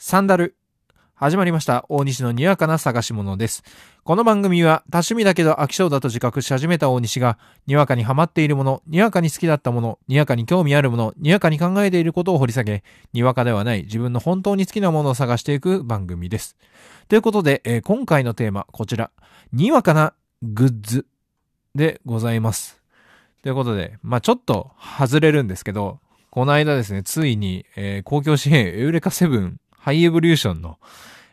サンダル。始まりました。大西のにわかな探し物です。この番組は多趣味だけど飽き性だと自覚し始めた大西が、にわかにハマっているもの、にわかに好きだったもの、にわかに興味あるもの、にわかに考えていることを掘り下げ、にわかではない自分の本当に好きなものを探していく番組です。ということで、えー今回のテーマ、こちら。にわかなグッズでございます。ということで、まあちょっと外れるんですけど、この間ですね、ついに、えー公共紙幣エウレカセブンハイエボリューションの、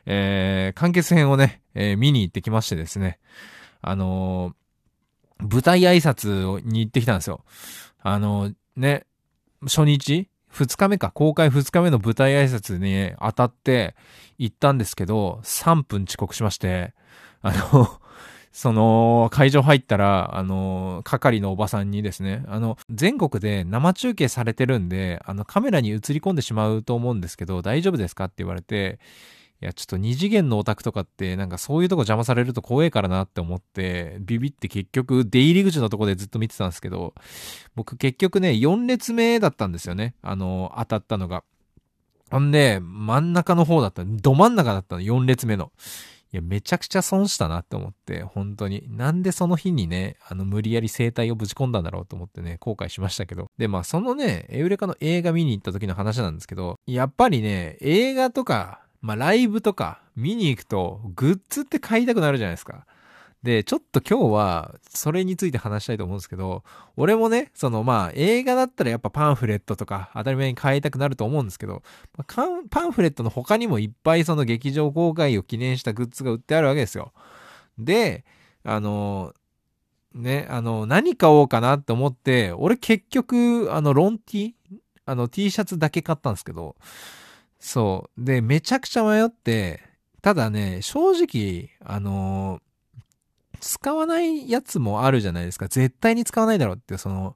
えー完結編をね、えー見に行ってきましてですね、あのー舞台挨拶に行ってきたんですよ。あのーね、初日2日目か、公開2日目の舞台挨拶に当たって行ったんですけど、3分遅刻しまして、あの、その、会場入ったら、あの、係のおばさんにですね、あの、全国で生中継されてるんで、あの、カメラに映り込んでしまうと思うんですけど、大丈夫ですかって言われて、いや、ちょっと二次元のオタクとかって、なんかそういうとこ邪魔されると怖いからなって思って、ビビって結局、出入り口のとこでずっと見てたんですけど、僕結局ね、4列目だったんですよね。あの、当たったのが。ほんで、真ん中の方だった。ど真ん中だったの、4列目の。いや、めちゃくちゃ損したなって思って、本当に。なんでその日にね、あの、無理やり生態をぶち込んだんだろうと思ってね、後悔しましたけど。で、まあ、そのね、エウレカの映画見に行った時の話なんですけど、やっぱりね、映画とか、まあ、ライブとか見に行くと、グッズって買いたくなるじゃないですか。で、ちょっと今日は、それについて話したいと思うんですけど、俺もね、そのまあ、映画だったらやっぱパンフレットとか当たり前に買いたくなると思うんですけど、パンフレットの他にもいっぱいその劇場公開を記念したグッズが売ってあるわけですよ。で、あの、ね、あの、何買おうかなって思って、俺結局、あの、ロン T? あの、T シャツだけ買ったんですけど、そう。で、めちゃくちゃ迷って、ただね、正直、あの使わないやつもあるじゃないですか。絶対に使わないだろうって、その、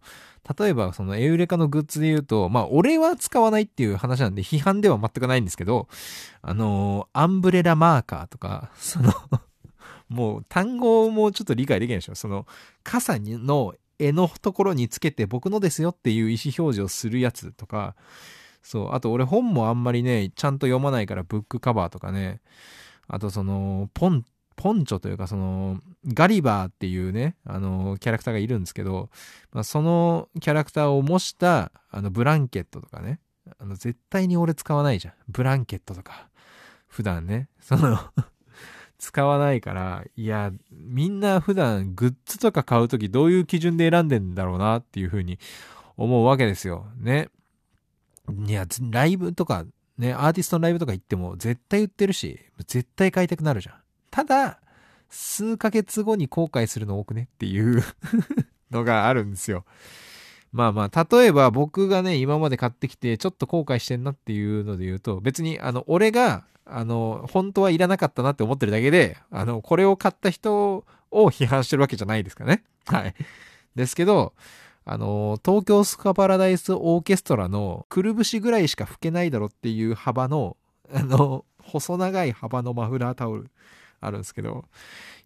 例えばそのエウレカのグッズで言うと、まあ俺は使わないっていう話なんで批判では全くないんですけど、あのアンブレラマーカーとか、その、もう単語もちょっと理解できないでしょ。その、傘の絵のところにつけて僕のですよっていう意思表示をするやつとか、そう、あと俺本もあんまりね、ちゃんと読まないからブックカバーとかね、あとその、ポン、ポンチョというかその、ガリバーっていうね、あの、キャラクターがいるんですけど、まあ、そのキャラクターを模した、あの、ブランケットとかね、あの、絶対に俺使わないじゃん。ブランケットとか。普段ね、その、使わないから、いや、みんな普段グッズとか買うときどういう基準で選んでんだろうなっていうふうに思うわけですよ。ね。いや、ライブとか、ね、アーティストのライブとか行っても絶対売ってるし、絶対買いたくなるじゃん。ただ、数ヶ月後に後悔するの多くねっていう のがあるんですよ。まあまあ、例えば僕がね、今まで買ってきてちょっと後悔してんなっていうので言うと、別にあの、俺が、あの、本当はいらなかったなって思ってるだけで、あの、これを買った人を批判してるわけじゃないですかね。はい。ですけど、あの、東京スカパラダイスオーケストラのくるぶしぐらいしか吹けないだろっていう幅の、あの、細長い幅のマフラータオルあるんですけど、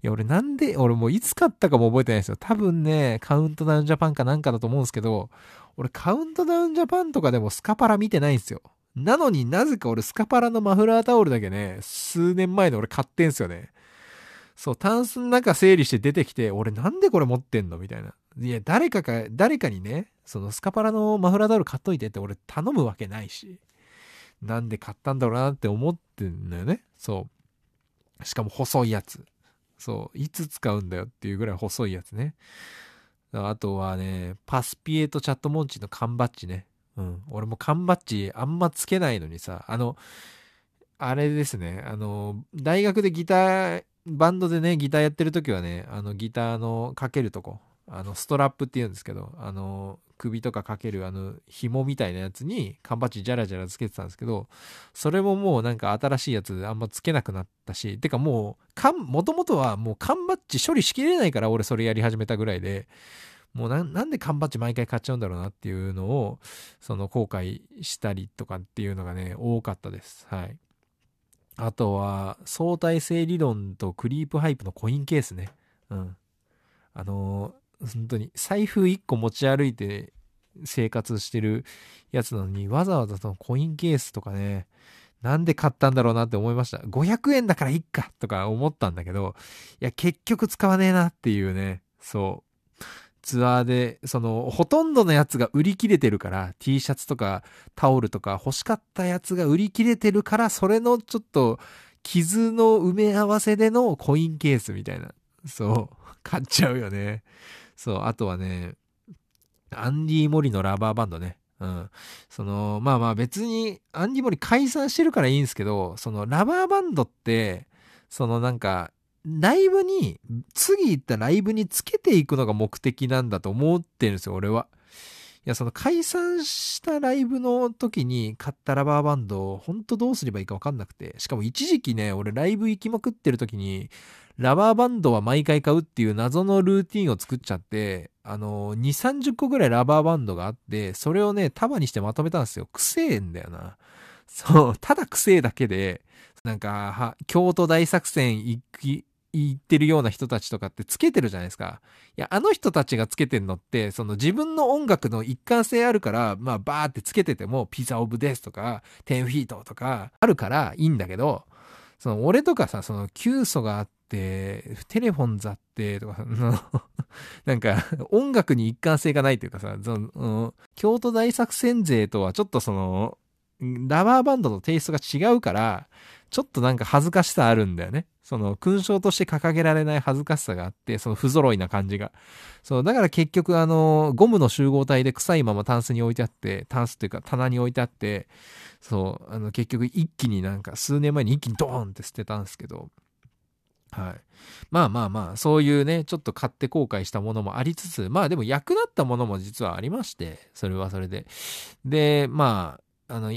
いや、俺なんで、俺もういつ買ったかも覚えてないですよ。多分ね、カウントダウンジャパンかなんかだと思うんですけど、俺カウントダウンジャパンとかでもスカパラ見てないんですよ。なのになぜか俺スカパラのマフラータオルだけね、数年前の俺買ってんすよね。そう、タンスの中整理して出てきて、俺なんでこれ持ってんの？みたいな。いや、誰かか、誰かにね、そのスカパラのマフラータオル買っといてって俺頼むわけないし。なんで買ったんだろうなって思ってんのよね。そう。しかも細いやつ。そう。いつ使うんだよっていうぐらい細いやつね。あとはね、パスピエとチャットモンチの缶バッジね。うん。俺も缶バッジあんまつけないのにさ、あの、あれですね、あの、大学でギター、バンドでね、ギターやってる時はね、あの、ギターのかけるとこ、あの、ストラップって言うんですけど、あの、首とかかけるあの、紐みたいなやつに缶バッジジャラジャラつけてたんですけど、それももうなんか新しいやつあんまつけなくなったし、てかもう、缶、もともとはもう缶バッジ処理しきれないから俺それやり始めたぐらいで、もうなんで缶バッジ毎回買っちゃうんだろうなっていうのを、その後悔したりとかっていうのがね、多かったです。はい。あとは、相対性理論とクリープハイプのコインケースね。うん。あのー本当に、財布1個持ち歩いて生活してるやつなのに、わざわざそのコインケースとかね、なんで買ったんだろうなって思いました。500円だからいっかとか思ったんだけど、いや、結局使わねえなっていうね、そう。ツアーで、その、ほとんどのやつが売り切れてるから、T シャツとかタオルとか欲しかったやつが売り切れてるから、それのちょっと、傷の埋め合わせでのコインケースみたいな。そう。買っちゃうよね。そう。あとはね、アンディ・モリのラバーバンドね。うん。その、まあまあ別に、アンディ・モリ解散してるからいいんですけど、そのラバーバンドって、そのなんか、ライブに、次行ったライブにつけていくのが目的なんだと思ってるんですよ、俺は。いや、その解散したライブの時に買ったラバーバンド、ほんとどうすればいいかわかんなくて。しかも一時期ね、俺ライブ行きまくってる時に、ラバーバンドは毎回買うっていう謎のルーティンを作っちゃって、あの、2、30個ぐらいラバーバンドがあって、それをね、束にしてまとめたんですよ。くせえんだよな。そう、ただくせえだけで、なんか、京都大作戦行き、行ってるような人たちとかってつけてるじゃないですか。いや、あの人たちがつけてんのって、その自分の音楽の一貫性あるから、まあバーってつけてても、ピザオブデスとか、10フィートとかあるからいいんだけど、その俺とかさ、その急素があって、テレフォンズあってとか、なんか音楽に一貫性がないというかさ、京都大作戦勢とはちょっとその、ラバーバンドのテイストが違うから、ちょっとなんか恥ずかしさあるんだよね。その勲章として掲げられない恥ずかしさがあって、その不揃いな感じが。そう、だから結局あの、ゴムの集合体で臭いままタンスに置いてあって、タンスっていうか棚に置いてあって、そう、あの結局一気になんか数年前に一気にドーンって捨てたんですけど、はい。まあまあまあ、そういうね、ちょっと買って後悔したものもありつつ、まあでも役立ったものも実はありまして、それはそれで。で、まあ、あの、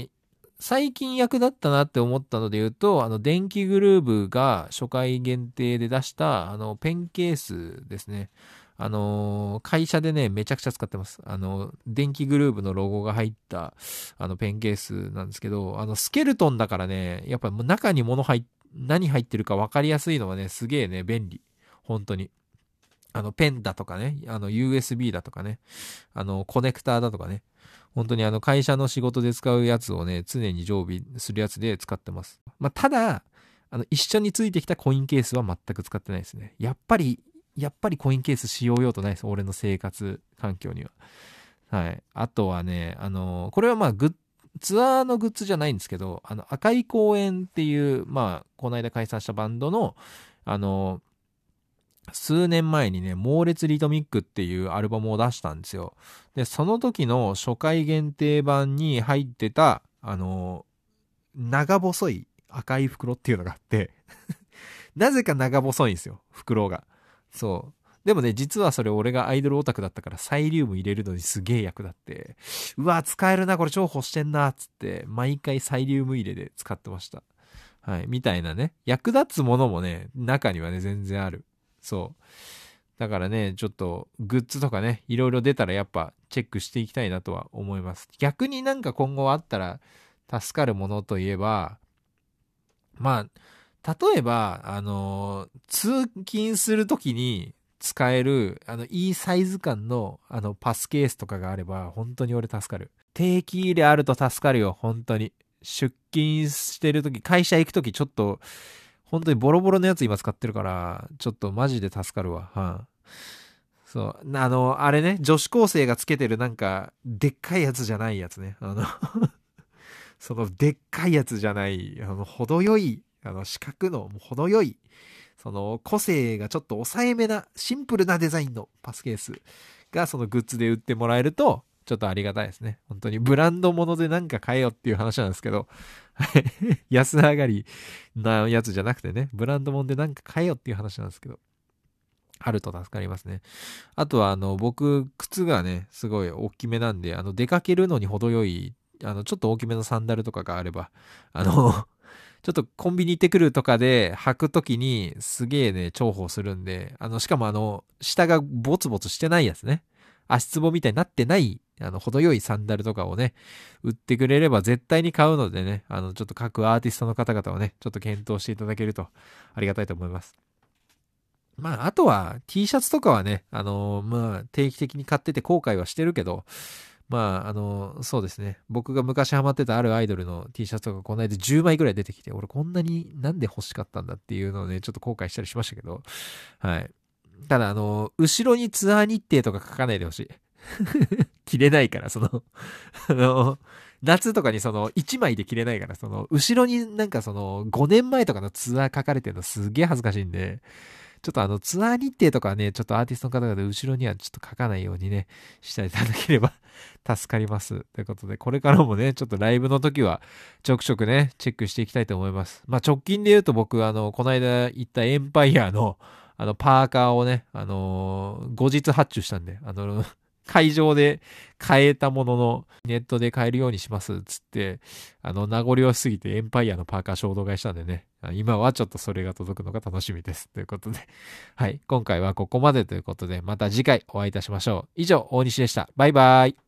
最近役立ったなって思ったので言うと、あの、電気グルーブが初回限定で出した、あの、ペンケースですね。あの会社でね、めちゃくちゃ使ってます。あの、電気グルーブのロゴが入った、あの、ペンケースなんですけど、あの、スケルトンだからね、やっぱ中に物入っ、何入ってるか分かりやすいのはね、すげえね、便利。本当に。あの、ペンだとかね、あの、USB だとかね、あの、コネクターだとかね、本当にあの会社の仕事で使うやつをね、常に常備するやつで使ってます。まあ、ただ、あの、一緒についてきたコインケースは全く使ってないですね。やっぱり、やっぱりコインケース使用用途ないです。俺の生活環境には。はい。あとはね、あの、これはまあグッ、ツアーのグッズじゃないんですけど、あの、赤い公園っていう、まあ、この間解散したバンドの、あの、数年前にね、猛烈リトミックっていうアルバムを出したんですよ。で、その時の初回限定版に入ってた、あの、長細い赤い袋っていうのがあって なぜか長細いんですよ、袋が。そう。でもね、実はそれ俺がアイドルオタクだったからサイリウム入れるのにすげえ役立って、うわ、使えるな、これ超欲してんな、つって、毎回サイリウム入れで使ってました。はい、みたいなね、役立つものもね、中にはね、全然ある。そう。だからね、ちょっとグッズとかね、いろいろ出たらやっぱチェックしていきたいなとは思います。逆になんか今後あったら助かるものといえば、まあ、例えば、あの、通勤するときに使える、あの、いいサイズ感の、あの、パスケースとかがあれば、本当に俺助かる。定期入れあると助かるよ、本当に。出勤してるとき、会社行くときちょっと、本当にボロボロのやつ今使ってるから、ちょっとマジで助かるわ。はあ、そう。あの、あれね、女子高生がつけてるなんか、でっかいやつじゃないやつね。あの そのでっかいやつじゃない、あの、程よい、あの、四角の、程よい、その、個性がちょっと抑えめな、シンプルなデザインのパスケースが、そのグッズで売ってもらえると、ちょっとありがたいですね。本当にブランド物でなんか買えよっていう話なんですけど、安上がりなやつじゃなくてね、ブランド物でなんか買えよっていう話なんですけど、あると助かりますね。あとは、あの、僕、靴がね、すごい大きめなんで、あの、出かけるのに程よい、あの、ちょっと大きめのサンダルとかがあれば、あの、ちょっとコンビニ行ってくるとかで履くときにすげえね、重宝するんで、あの、しかもあの、下がボツボツしてないやつね。足つぼみたいになってないあの、程よいサンダルとかをね、売ってくれれば絶対に買うのでね、あの、ちょっと各アーティストの方々をね、ちょっと検討していただけるとありがたいと思います。まあ、あとは T シャツとかはね、あのまあ、定期的に買ってて後悔はしてるけど、まあ、あの、そうですね。僕が昔ハマってたあるアイドルの T シャツとかこの間10枚ぐらい出てきて、俺こんなになんで欲しかったんだっていうのをね、ちょっと後悔したりしましたけど、はい。ただ、あの、後ろにツアー日程とか書かないでほしい。着れないから、そのあの、夏とかにその1枚で着れないから、その、後ろになんかその5年前とかのツアー書かれてるのすげえ恥ずかしいんで、ちょっとあのツアー日程とかね、ちょっとアーティストの方々後ろにはちょっと書かないようにね、していただければ 助かります。ということで、これからもね、ちょっとライブの時はちょくちょくね、チェックしていきたいと思います。まあ直近で言うと僕、あの、この間行ったエンパイアの、あの、パーカーをね、あのー、後日発注したんで、あの、会場で買えたものの、ネットで買えるようにします、つって、あの、名残惜しすぎてエンパイアのパーカー衝動買いしたんでね、今はちょっとそれが届くのが楽しみです。ということで、はい、今回はここまでということで、また次回お会いいたしましょう。以上、大西でした。バイバイ。